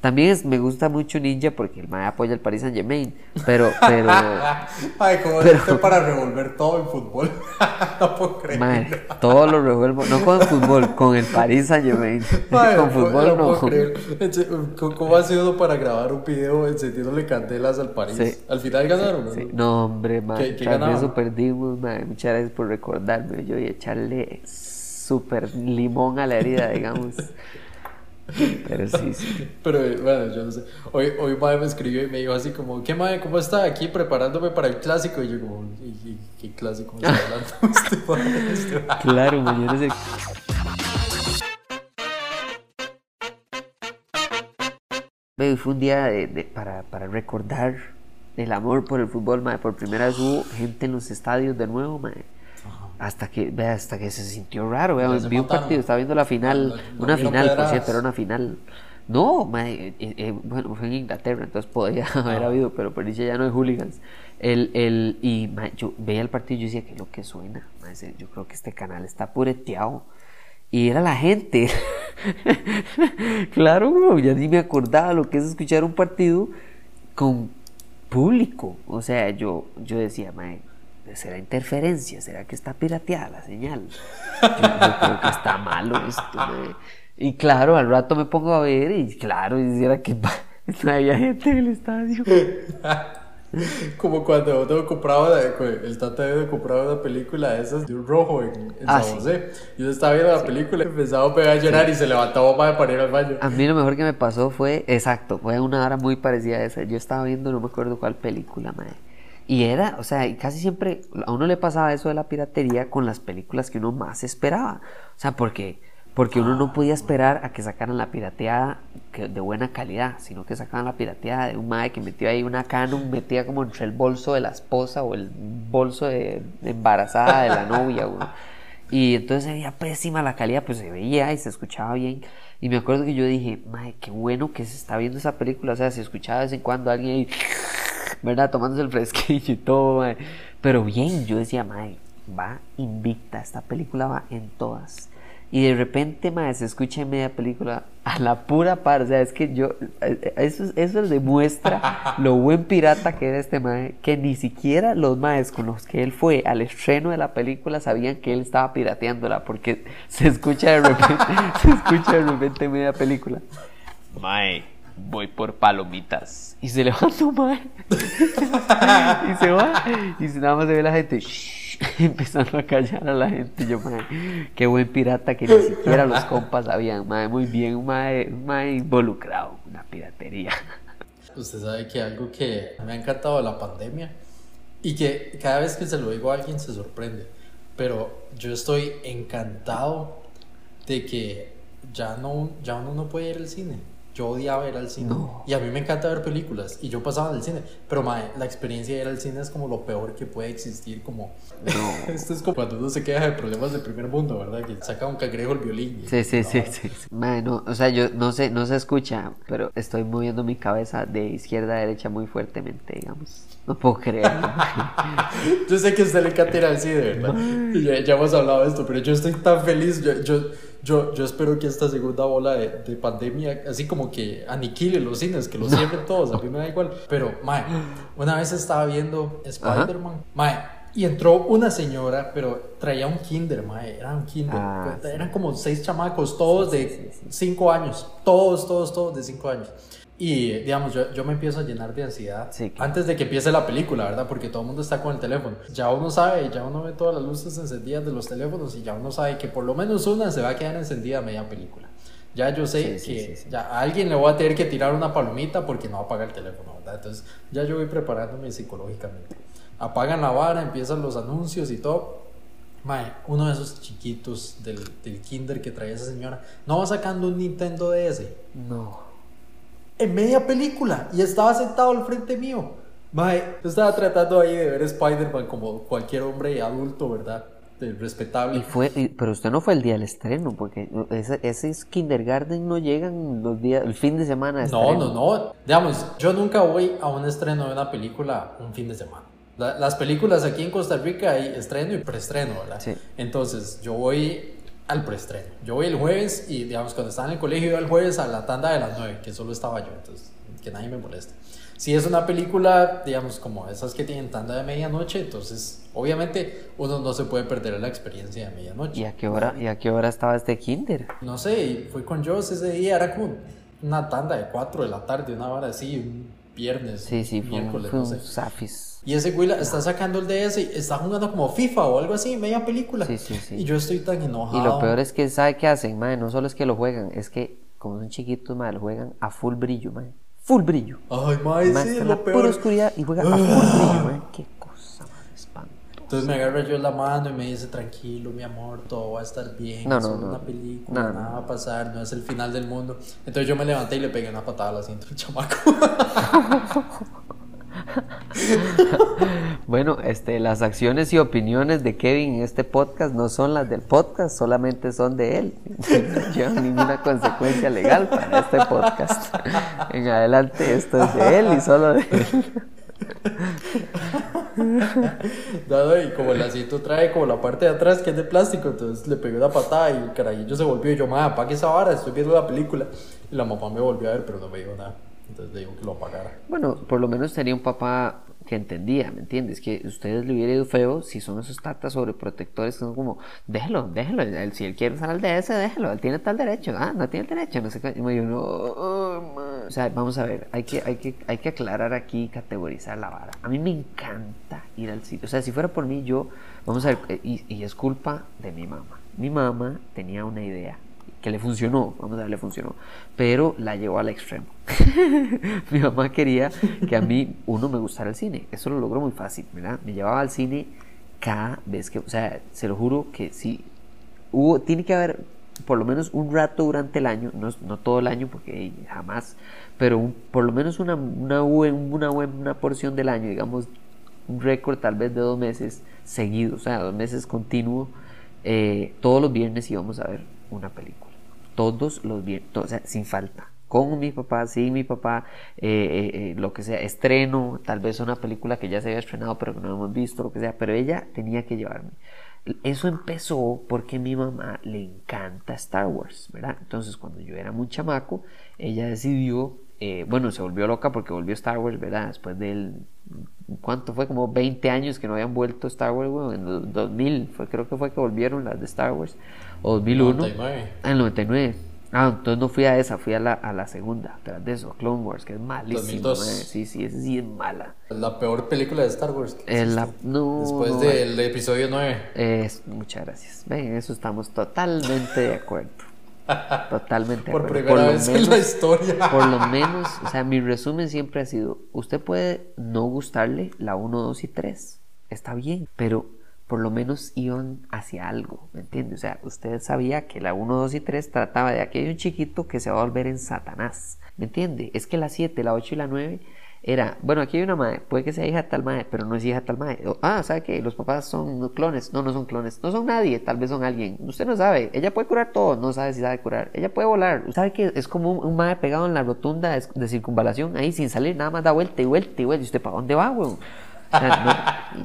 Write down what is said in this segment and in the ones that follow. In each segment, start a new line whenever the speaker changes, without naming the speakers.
También es- me gusta mucho Ninja porque el mae apoya el Paris Saint Germain. Pero, pero,
Ay, como
Pero-
para revolver todo en fútbol. no puedo creer.
mae, todo lo revuelvo. No con el fútbol, con el Paris Saint Germain. Con fútbol
no
no.
puedo creer. ¿Cómo ha sido para grabar un video encendiéndole candelas al París?
Sí.
Al final ganaron, ¿no?
Sí, No, hombre, mae.
¿Qué- qué
Tal vez eso perdimos, mae. Muchas gracias por recordarme. Yo y echarle súper limón a la herida, digamos. Pero sí, sí.
Pero eh, bueno, yo no sé. Hoy, hoy Mae me escribió y me dijo así como, ¿qué Mae? ¿Cómo está? Aquí preparándome para el clásico. Y yo como, ¿y, y- qué clásico me está hablando mae? Este?
Claro, mañana es el... Fue un día de- de- para, para recordar el amor por el fútbol, mae. Por primera vez hubo gente en los estadios de nuevo, mae. Hasta que, vea, hasta que se sintió raro, vea, vi un partido, estaba viendo la final,
No,
una final, por cierto, era una final. No, mae, eh, eh, bueno, fue en Inglaterra, entonces podía haber
Ah.
habido, pero por dicha ya no hay hooligans. El, el, y mae, yo veía el partido y yo decía, ¿qué es lo que suena? Se- yo creo que este canal está pureteado. Y era la gente. claro, bro, ya ni me acordaba lo que es escuchar un partido con público. O sea, yo, yo decía, mae, ¿será interferencia? ¿Será que está pirateada la señal? Yo, yo creo que está malo esto. Y claro, al rato me pongo a ver y claro, y era que no había gente en el estadio.
Como cuando uno compraba, el tata de compraba una película de esas de un rojo en, en
Ah,
San. José. Yo estaba viendo la película y empezaba a pegar a llorar y se levantaba Mae para ir al baño.
A mí lo mejor que me pasó fue, exacto, fue una hora muy parecida a esa. Yo estaba viendo, no me acuerdo cuál película, madre. Y era, o sea, casi siempre a uno le pasaba eso de la piratería con las películas que uno más esperaba. O sea, porque, porque uno no podía esperar a que sacaran la pirateada de buena calidad, sino que sacaban la pirateada de un madre que metió ahí una Canon, metía como entre el bolso de la esposa o el bolso de, de embarazada de la novia. Y entonces se veía pésima la calidad, pues se veía y se escuchaba bien. Y me acuerdo que yo dije, madre, qué bueno que se está viendo esa película. O sea, se escuchaba de vez en cuando alguien ahí, ¿verdad? Tomándose el fresquillo y todo, mae. Pero bien, yo decía, madre, va invicta. Esta película va en todas. Y de repente, madre, se escucha en media película a la pura par. O sea, es que yo, eh, eso, eso demuestra lo buen pirata que era este mae, que ni siquiera los maes con los que él fue al estreno de la película sabían que él estaba pirateándola, porque se escucha de repente, se escucha de repente en media película. Mae, voy por palomitas. Y se levanta un mae. y se va. Y nada más se ve la gente. Empezando a callar a la gente. Yo, mae, qué buen pirata que ni siquiera los compas sabían. Mae, muy bien, un mae, mae involucrado. Una piratería.
Usted sabe que algo que me ha encantado la pandemia y que cada vez que se lo digo a alguien se sorprende, pero yo estoy encantado de que ya no, ya uno no puede ir al cine. Yo odiaba ir al cine
No.
y a mí me encanta ver películas y yo pasaba en el cine, pero mae, la experiencia de ir al cine es como lo peor que puede existir, como
No.
esto es como cuando uno se queja de problemas del primer mundo, ¿verdad? Que saca un cangrejo el violín. y-
Sí, sí, sí, sí. sí. Mae, no, o sea, yo no sé, no se escucha, pero estoy moviendo mi cabeza de izquierda a derecha muy fuertemente, digamos. No puedo creerlo.
Yo sé que usted le encanta ir al cine, ¿verdad? Y Ya, ya hemos hablado de esto, pero yo estoy tan feliz. Yo, yo, yo, yo espero que esta segunda ola de, de pandemia, así como que aniquile los cines, que los cierren todos, a mí me da igual. Pero, mae, una vez estaba viendo Spider-Man, mae, y entró una señora, pero traía un kinder, mae, era un kinder.
Ah, sí.
Eran como seis chamacos, todos de cinco años, todos, todos, todos de cinco años. Y, digamos, yo, yo me empiezo a llenar de ansiedad
Sí, claro.
antes de que empiece la película, ¿verdad? Porque todo el mundo está con el teléfono. Ya uno sabe, ya uno ve todas las luces encendidas de los teléfonos y ya uno sabe que por lo menos una se va a quedar encendida a media película. Ya yo sé
Sí,
que
sí,
ya a alguien le voy a tener que tirar una palomita porque no apaga el teléfono, ¿verdad? Entonces ya yo voy preparándome psicológicamente. Apagan la vara, empiezan los anuncios y todo. Mae, uno de esos chiquitos del, del kinder que traía esa señora no va sacando un Nintendo DS
No.
En media película y estaba sentado al frente mío. Mae, yo estaba tratando ahí de ver Spider-Man como cualquier hombre adulto, ¿verdad? Respetable.
Y fue, y- pero usted no fue el día del estreno, porque ese, ese es kindergarten no llegan los días, el fin de semana. de
No,
estreno.
no, no. Digamos, yo nunca voy a un estreno de una película un fin de semana. La- las películas aquí en Costa Rica hay estreno y preestreno, ¿verdad?
Sí.
Entonces, yo voy al preestreno. Yo voy el jueves y, digamos, cuando estaba en el colegio, iba el jueves a la tanda de las 9, que solo estaba yo, entonces que nadie me moleste. Si es una película, digamos, como esas que tienen tanda de medianoche, entonces obviamente uno no se puede perder la experiencia de medianoche.
¿Y a qué hora, ¿y a qué hora estaba este kinder?
No sé, fui con Joss ese día, era como una tanda de 4 de la tarde, una hora así, un viernes,
Sí, sí, fue,
miércoles,
fue
no
un
sé.
zafis.
Y ese güey está sacando el DS y está jugando como FIFA o algo así, media película.
Sí, sí, sí.
Y yo estoy tan enojado.
Y lo peor es que, ¿sabe qué hacen, mae? No solo es que lo juegan, es que como son chiquitos, mae, lo juegan a full brillo, mae. Full brillo.
Ay, Mae, sí, es
en la
lo
pura
peor.
oscuridad y juega a full brillo, mae. Qué.
Entonces me agarra yo la mano y me dice, tranquilo, mi amor, todo va a estar bien.
No,
es
no,
una película,
No, no,
nada va a pasar, no es el final del mundo. Entonces yo me levanté y le pegué una patada a la cinta al chamaco.
Bueno, este, las acciones y opiniones de Kevin en este podcast no son las del podcast, solamente son de él. No llevan ninguna consecuencia legal para este podcast. En adelante esto es de él y solo de él.
Dado y como el lacito trae como la parte de atrás que es de plástico, entonces le pegué una patada y el carajillo se volvió y yo, mamá, apague esa vara, estoy viendo la película. Y la mamá me volvió a ver, pero no me dijo nada. Entonces le digo que lo apagara.
Bueno, por lo menos tenía un papá que entendía, ¿me entiendes? Que ustedes le hubiera ido feo si son esos tatas sobreprotectores que son como, déjelo, déjelo, él- si él quiere usar el DS, déjelo, él tiene tal derecho, ah, no tiene el derecho, no sé qué. Y yo, no, oh, ma". o sea, vamos a ver, hay que, hay, que, hay que aclarar aquí categorizar la vara. A mí me encanta ir al sitio, o sea, si fuera por mí, yo, vamos a ver, eh, y, y es culpa de mi mamá. Mi mamá tenía una idea que le funcionó, vamos a ver, le funcionó, pero la llevó al extremo. Mi mamá quería que a mí, uno, me gustara el cine. Eso lo logró muy fácil, ¿verdad? Me llevaba al cine cada vez que, o sea, se lo juro que sí, hubo, tiene que haber por lo menos un rato durante el año, no, no todo el año porque jamás, pero un- por lo menos una, una, buen- una buena porción del año, digamos, un récord tal vez de dos meses seguidos, o sea, dos meses continuos, eh, todos los viernes íbamos a ver una película. Todos los viernes, o sea, sin falta. Con mi papá, sin mi papá, eh, eh, eh, lo que sea, estreno, tal vez una película que ya se había estrenado pero que no hemos visto, lo que sea, pero ella tenía que llevarme. Eso empezó porque a mi mamá le encanta Star Wars, ¿verdad? Entonces cuando yo era muy chamaco, ella decidió, eh, bueno, se volvió loca porque volvió Star Wars, ¿verdad? Después del, ¿cuánto fue? Como 20 años que no habían vuelto Star Wars, bueno, en el 2000, fue, creo que fue que volvieron las de Star Wars, o 2001.
99.
Ah, el 99. Ah, entonces no fui a esa, fui a la, a la segunda, tras de eso, Clone Wars, que es malísima.
2002.
mae. Sí, sí, esa sí es mala.
La peor película de Star Wars. que
Eh, la- no,
Después
no,
del episodio 9.
Es- muchas gracias. Ven, en eso estamos totalmente de acuerdo. Totalmente de
Por
acuerdo.
primera
lo
vez en
menos-
la historia.
Por lo menos, o sea, mi resumen siempre ha sido, usted puede no gustarle la 1, 2 y 3, está bien, pero por lo menos iban hacia algo, ¿me entiende? O sea, usted sabía que la 1, 2 y 3 trataba de aquello chiquito que se va a volver en Satanás, ¿me entiende? Es que la 7, la 8 y la 9 era, bueno, aquí hay una madre, puede que sea hija de tal madre, pero no es hija de tal madre. Ah, ¿sabe qué? Los papás son clones. No, no son clones. No son nadie, tal vez son alguien. Usted no sabe. Ella puede curar todo, no sabe si sabe curar. Ella puede volar. ¿Sabe que es como un, un madre pegado en la rotunda de, de circunvalación ahí sin salir, nada más da vuelta y vuelta y vuelta. ¿Y usted para dónde va, weón?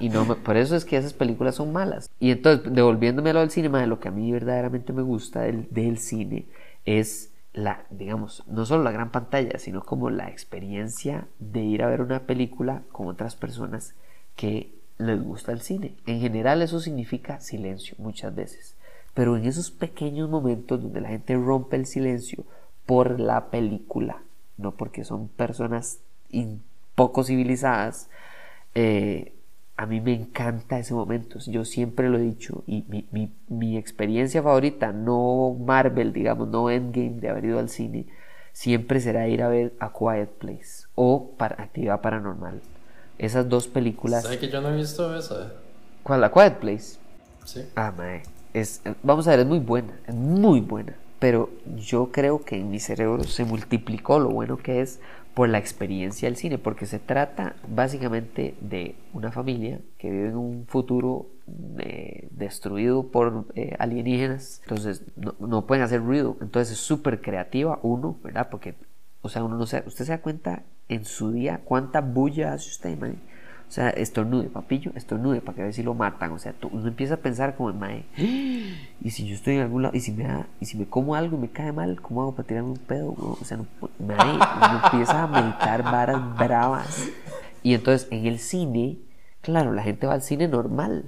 Y no, por eso es que esas películas son malas. Y entonces, devolviéndome a lo del cine, madre, lo que a mí verdaderamente me gusta del, del cine es la, digamos, no solo la gran pantalla, sino como la experiencia de ir a ver una película con otras personas que les gusta el cine. En general eso significa silencio muchas veces. Pero en esos pequeños momentos donde la gente rompe el silencio por la película, no porque son personas poco civilizadas, eh, a mí me encanta ese momento. Yo siempre lo he dicho. Y mi, mi- mi experiencia favorita, no Marvel, digamos, no Endgame de haber ido al cine, siempre será ir a ver A Quiet Place o para Actividad Paranormal. Esas dos películas.
¿Sabe que yo no he visto esa?
¿Cuál? A Quiet Place.
Sí.
Ah, mae. Es, vamos a ver, es muy buena, es muy buena. Pero yo creo que en mi cerebro se multiplicó lo bueno que es por la experiencia del cine, porque se trata básicamente de una familia que vive en un futuro eh, destruido por eh, alienígenas, entonces no, no pueden hacer ruido, entonces es súper creativa uno, ¿verdad? Porque, o sea, uno no se, usted se da cuenta en su día cuánta bulla hace usted, mae? O sea, estornude, papillo, estornude para que a ver si lo matan. O sea, uno empieza a pensar como, mae, y si yo estoy en algún lado, y si me y si me como algo y me cae mal, ¿cómo hago para tirarme un pedo? O sea, no, mae, uno empieza a meditar varas bravas. Y entonces en el cine, claro, la gente va al cine normal.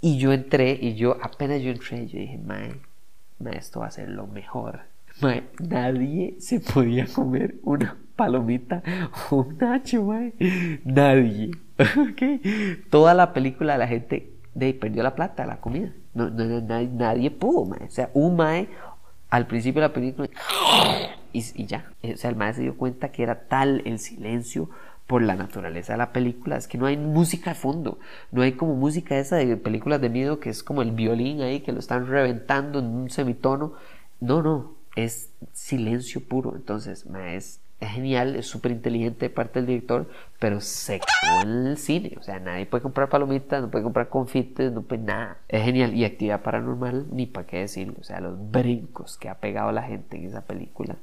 Y yo entré, y yo, apenas yo entré, yo dije, mae, mae esto va a ser lo mejor. Mae, nadie se podía comer una palomita un nacho, mae. Nadie. ¿ok? Toda la película la gente de, perdió la plata, la comida. No, no, no, nadie, pudo, mae. O sea, un mae al principio de la película y, y, ya. O sea, el mae se dio cuenta que era tal el silencio por la naturaleza de la película. Es que no hay música de fondo. No hay como música esa de películas de miedo que es como el violín ahí que lo están reventando en un semitono. No, no. Es silencio puro. Entonces, mae, es es genial, es súper inteligente de parte del director, pero se en el cine. O sea, nadie puede comprar palomitas, no puede comprar confites, no puede nada. Es genial. Y actividad paranormal, ni para qué decirlo. O sea, los brincos que ha pegado la gente en esa película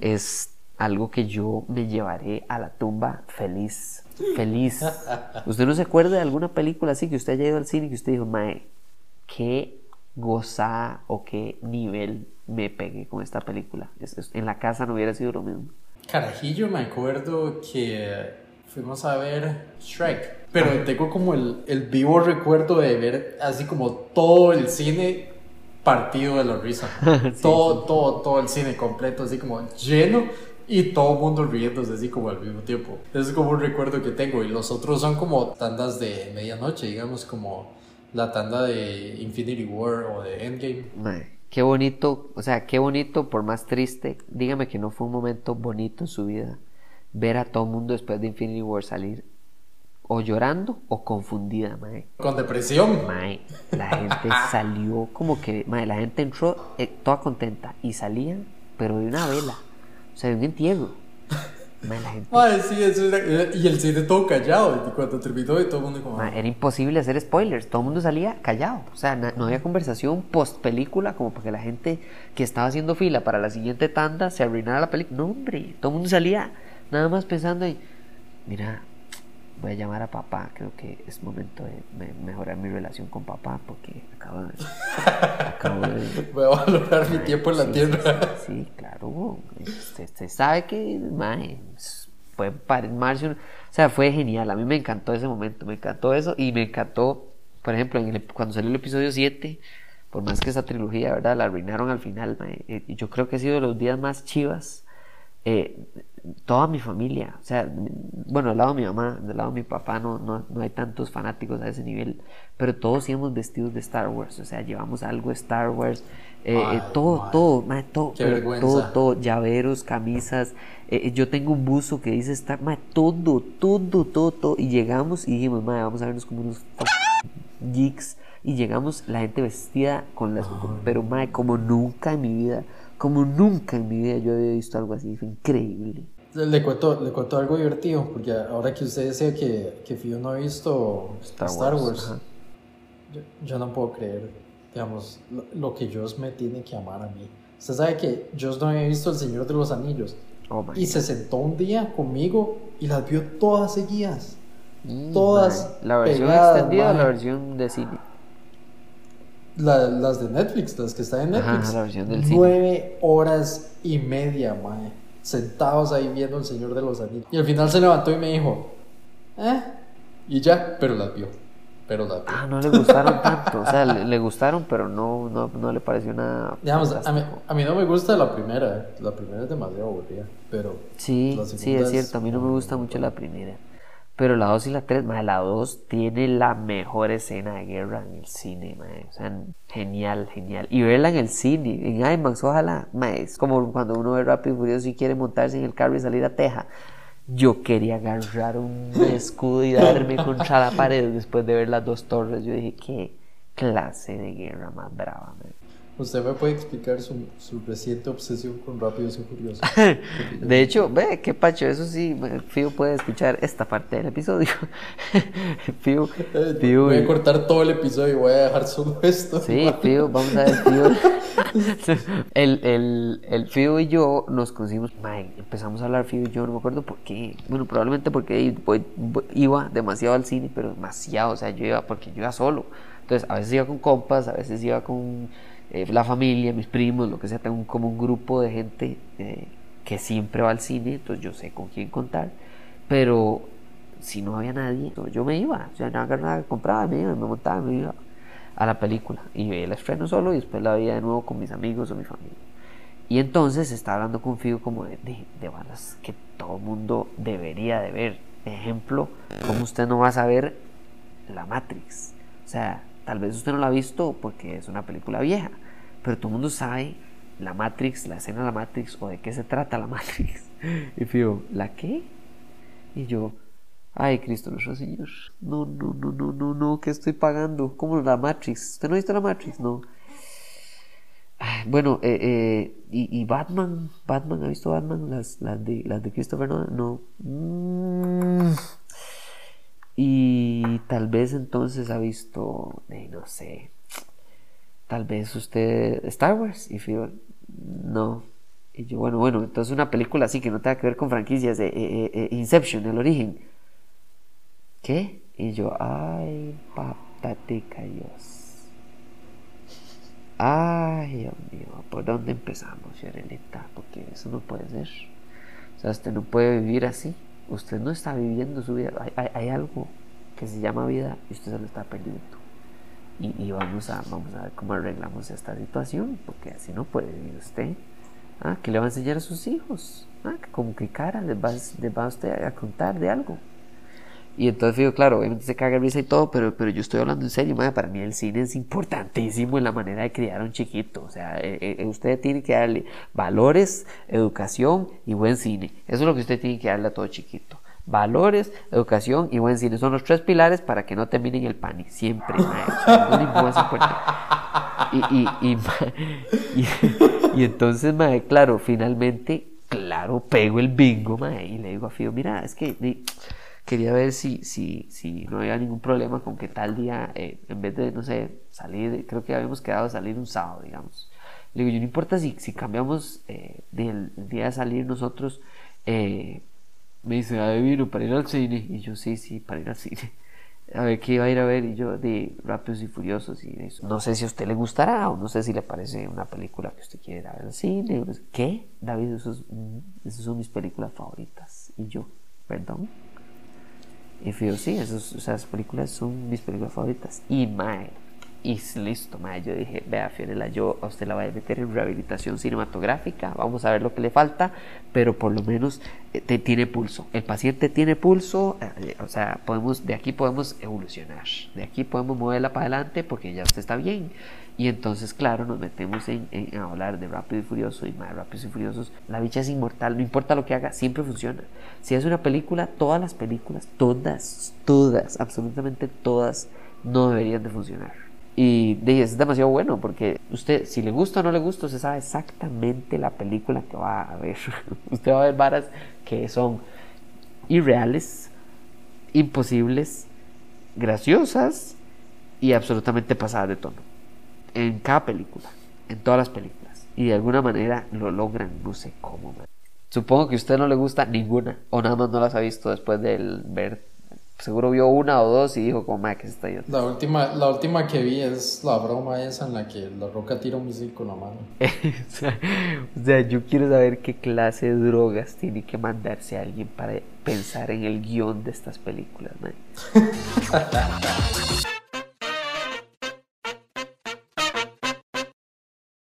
es algo que yo me llevaré a la tumba feliz. Feliz. ¿Usted no se acuerda de alguna película así que usted haya ido al cine y que usted dijo, Mae, qué gozada o qué nivel me pegué con esta película? En la casa no hubiera sido lo mismo.
Carajillo, me acuerdo que fuimos a ver Shrek, pero tengo como el, el vivo recuerdo de ver así como todo el cine partido de la risa. todo, todo, todo el cine completo, así como lleno y todo el mundo riéndose así como al mismo tiempo. Es como un recuerdo que tengo y los otros son como tandas de medianoche, digamos como la tanda de Infinity War o de Endgame.
Qué bonito, o sea, qué bonito, por más triste, dígame que no fue un momento bonito en su vida ver a todo el mundo después de Infinity War salir o llorando o confundida, mae.
Con depresión.
Mae, la gente salió como que, mae, la gente entró eh, toda contenta y salía, pero de una vela, o sea, de un entierro.
Sí, eso y el cine todo callado. Y cuando terminó, y todo el mundo como.
era imposible hacer spoilers. Todo el mundo salía callado. O sea, no, había conversación post película como para que la gente que estaba haciendo fila para la siguiente tanda se arruinara la película. No, hombre. Todo el mundo salía nada más pensando y. Mira, voy a llamar a papá. Creo que es momento de mejorar mi relación con papá porque acabo de.
acabo de voy a valorar mi tiempo en la tierra.
Sí, claro. Usted, sabe que, mae, puede marzo. O sea, fue genial. A mí me encantó ese momento. Me encantó eso y me encantó, por ejemplo, cuando salió el episodio 7. Por más que esa trilogía, ¿verdad? La arruinaron al final. Eh, yo creo que ha sido de los días más chivas eh, toda mi familia, o sea, bueno, del lado de mi mamá, del lado de mi papá no, no, no, hay tantos fanáticos a ese nivel, pero todos íbamos vestidos de Star Wars, o sea, llevamos algo de Star Wars, eh, eh, todo, todo, todo, todo, todo, llaveros, camisas, yo tengo un buzo que dice Star, madre, todo, todo, todo, todo, y llegamos y dijimos, madre, vamos a vernos como unos geeks, y llegamos la gente vestida con las, pero madre, como nunca en mi vida como nunca en mi vida yo había visto algo así, fue increíble.
Le cuento, le cuento algo divertido, porque ahora que usted decía que, que no ha visto Star, Wars, yo, no puedo creer, digamos, lo, que Dios me tiene que amar a mí. Usted sabe que Dios no había visto El Señor de los Anillos. Oh y se sentó un día conmigo y las vio todas seguidas. Mm, todas.
¿La versión extendida o la versión de cine?
las de Netflix, las que están en Netflix. la versión del Nueve horas y media, mae. Sentados ahí viendo El Señor de los Anillos. Y al final se levantó y me dijo, ¿eh? Y ya, pero las vio. Pero las vio.
Ah, no le gustaron tanto. O sea, le, gustaron, pero no, no, no, le pareció nada.
Digamos, a mí, a mí, no me gusta la primera. La primera es demasiado aburrida. Pero.
Sí, sí, es cierto. A mí no me gusta mucho la primera. Pero la 2 y la 3, la 2 tiene la mejor escena de guerra en el cine, O sea, genial, genial. Y verla en el cine, en IMAX, ojalá, es como cuando uno ve Rápido y Furioso y quiere montarse en el carro y salir a Teja. Yo quería agarrar un escudo y darme contra la pared después de ver las dos torres. Yo dije, qué clase de guerra más brava,
Usted me puede explicar su, su reciente obsesión con Rápidos y Furiosos.
De hecho, ve, qué pacho, eso sí, Fío puede escuchar esta parte del episodio. Fío,
Fío. Voy a cortar todo el episodio y voy a dejar solo esto.
Sí, Fío, vamos a ver, Fío. el, el, el Fío y yo nos conocimos, empezamos a hablar Fío y yo, no me acuerdo por qué. Bueno, probablemente porque iba demasiado al cine, pero demasiado, o sea, yo iba porque yo iba solo. Entonces, a veces iba con compas, a veces iba con eh, la familia, mis primos, lo que sea, tengo como un grupo de gente eh, que siempre va al cine, entonces yo sé con quién contar, pero si no había nadie, yo me iba, o sea, nada, nada compraba, me iba, me montaba, me iba a la película y veía el estreno solo y después la veía de nuevo con mis amigos o mi familia. Y entonces estaba hablando con Figo como de, de, de que todo mundo debería de ver. Ejemplo, como usted no va a saber La Matrix. O sea, tal vez usted no la ha visto porque es una película vieja, pero todo el mundo sabe la Matrix, la escena de la Matrix o de qué se trata la Matrix. Y fío, ¿la qué? Y yo, ay, Cristo nuestro Señor, no, no, no, no, no, no, ¿qué estoy pagando? ¿Cómo la Matrix? ¿Usted no ha visto la Matrix? No. Bueno, eh, eh, y, Batman, Batman, ¿ha visto Batman? Las, las de Christopher Nolan, no. Mm. Y tal vez entonces ha visto, eh, no sé, tal vez usted Star Wars y fío, no. Y yo, bueno, bueno, entonces una película así que no tenga que ver con franquicias eh, eh, Inception, el origen. ¿Qué? Y yo, ay, patatica Dios. Ay, Dios mío, ¿por dónde empezamos, Fiorelita? Porque eso no puede ser. O sea, usted no puede vivir así. Usted no está viviendo su vida. Hay, hay algo que se llama vida y usted se lo está perdiendo y, vamos, a, vamos a ver cómo arreglamos esta situación, porque así no puede vivir usted. ¿Ah? ¿Qué le va a enseñar a sus hijos? ¿Ah? ¿Con qué cara les va, les va usted a contar de algo? Y entonces digo, claro, obviamente se caga risa y todo, pero, pero yo estoy hablando en serio, madre, para mí el cine es importantísimo en la manera de criar a un chiquito. O sea, eh, eh, usted tiene que darle valores, educación y buen cine. Eso es lo que usted tiene que darle a todo chiquito valores, educación y buen cine. Son los tres pilares para que no terminen el pan. Siempre, y, y, entonces, mae, claro, finalmente, claro, pego el bingo, mae, y le digo a Fío, mira, es que quería ver si, si, si no había ningún problema con que tal día, eh, en vez de, no sé, salir, creo que habíamos quedado a salir un sábado, digamos. Le digo, yo no importa si, si cambiamos eh, del día de salir nosotros, eh, me dice, a vino para ir al cine. Y yo, sí, sí, para ir al cine. A ver qué iba a ir a ver. Y yo, de Rápidos y Furiosos. Y eso. No sé si a usted le gustará o no sé si le parece una película que usted quiere ir ver al cine. ¿Qué? David, esas son mis películas favoritas. Y yo, perdón. Fío, sí, esas películas son mis películas favoritas. Y mae y listo, ma. Yo dije, vea, Fiorella, yo a usted la voy a meter en rehabilitación cinematográfica, vamos a ver lo que le falta, pero por lo menos eh, te, tiene pulso. El paciente tiene pulso, eh, o sea, podemos, de aquí podemos evolucionar, de aquí podemos moverla para adelante porque ya usted está bien. Y entonces, claro, nos metemos en, hablar de Rápido y Furioso y más Rápidos y Furiosos. La bicha es inmortal, no importa lo que haga, siempre funciona. Si es una película, todas las películas, todas, todas, absolutamente todas, no deberían de funcionar. Y es demasiado bueno porque usted, si le gusta o no le gusta, usted sabe exactamente la película que va a ver. usted va a ver varas que son irreales, imposibles, graciosas y absolutamente pasadas de tono. En cada película, en todas las películas. Y de alguna manera lo logran, no sé cómo. Supongo que a usted no le gusta ninguna o nada más no las ha visto después de ver seguro vio una o dos y dijo como, que está ahí.
La última, la última que vi es la broma esa en la que la roca tira un misil con la mano.
o, sea, yo quiero saber qué clase de drogas tiene que mandarse a alguien para pensar en el guion de estas películas,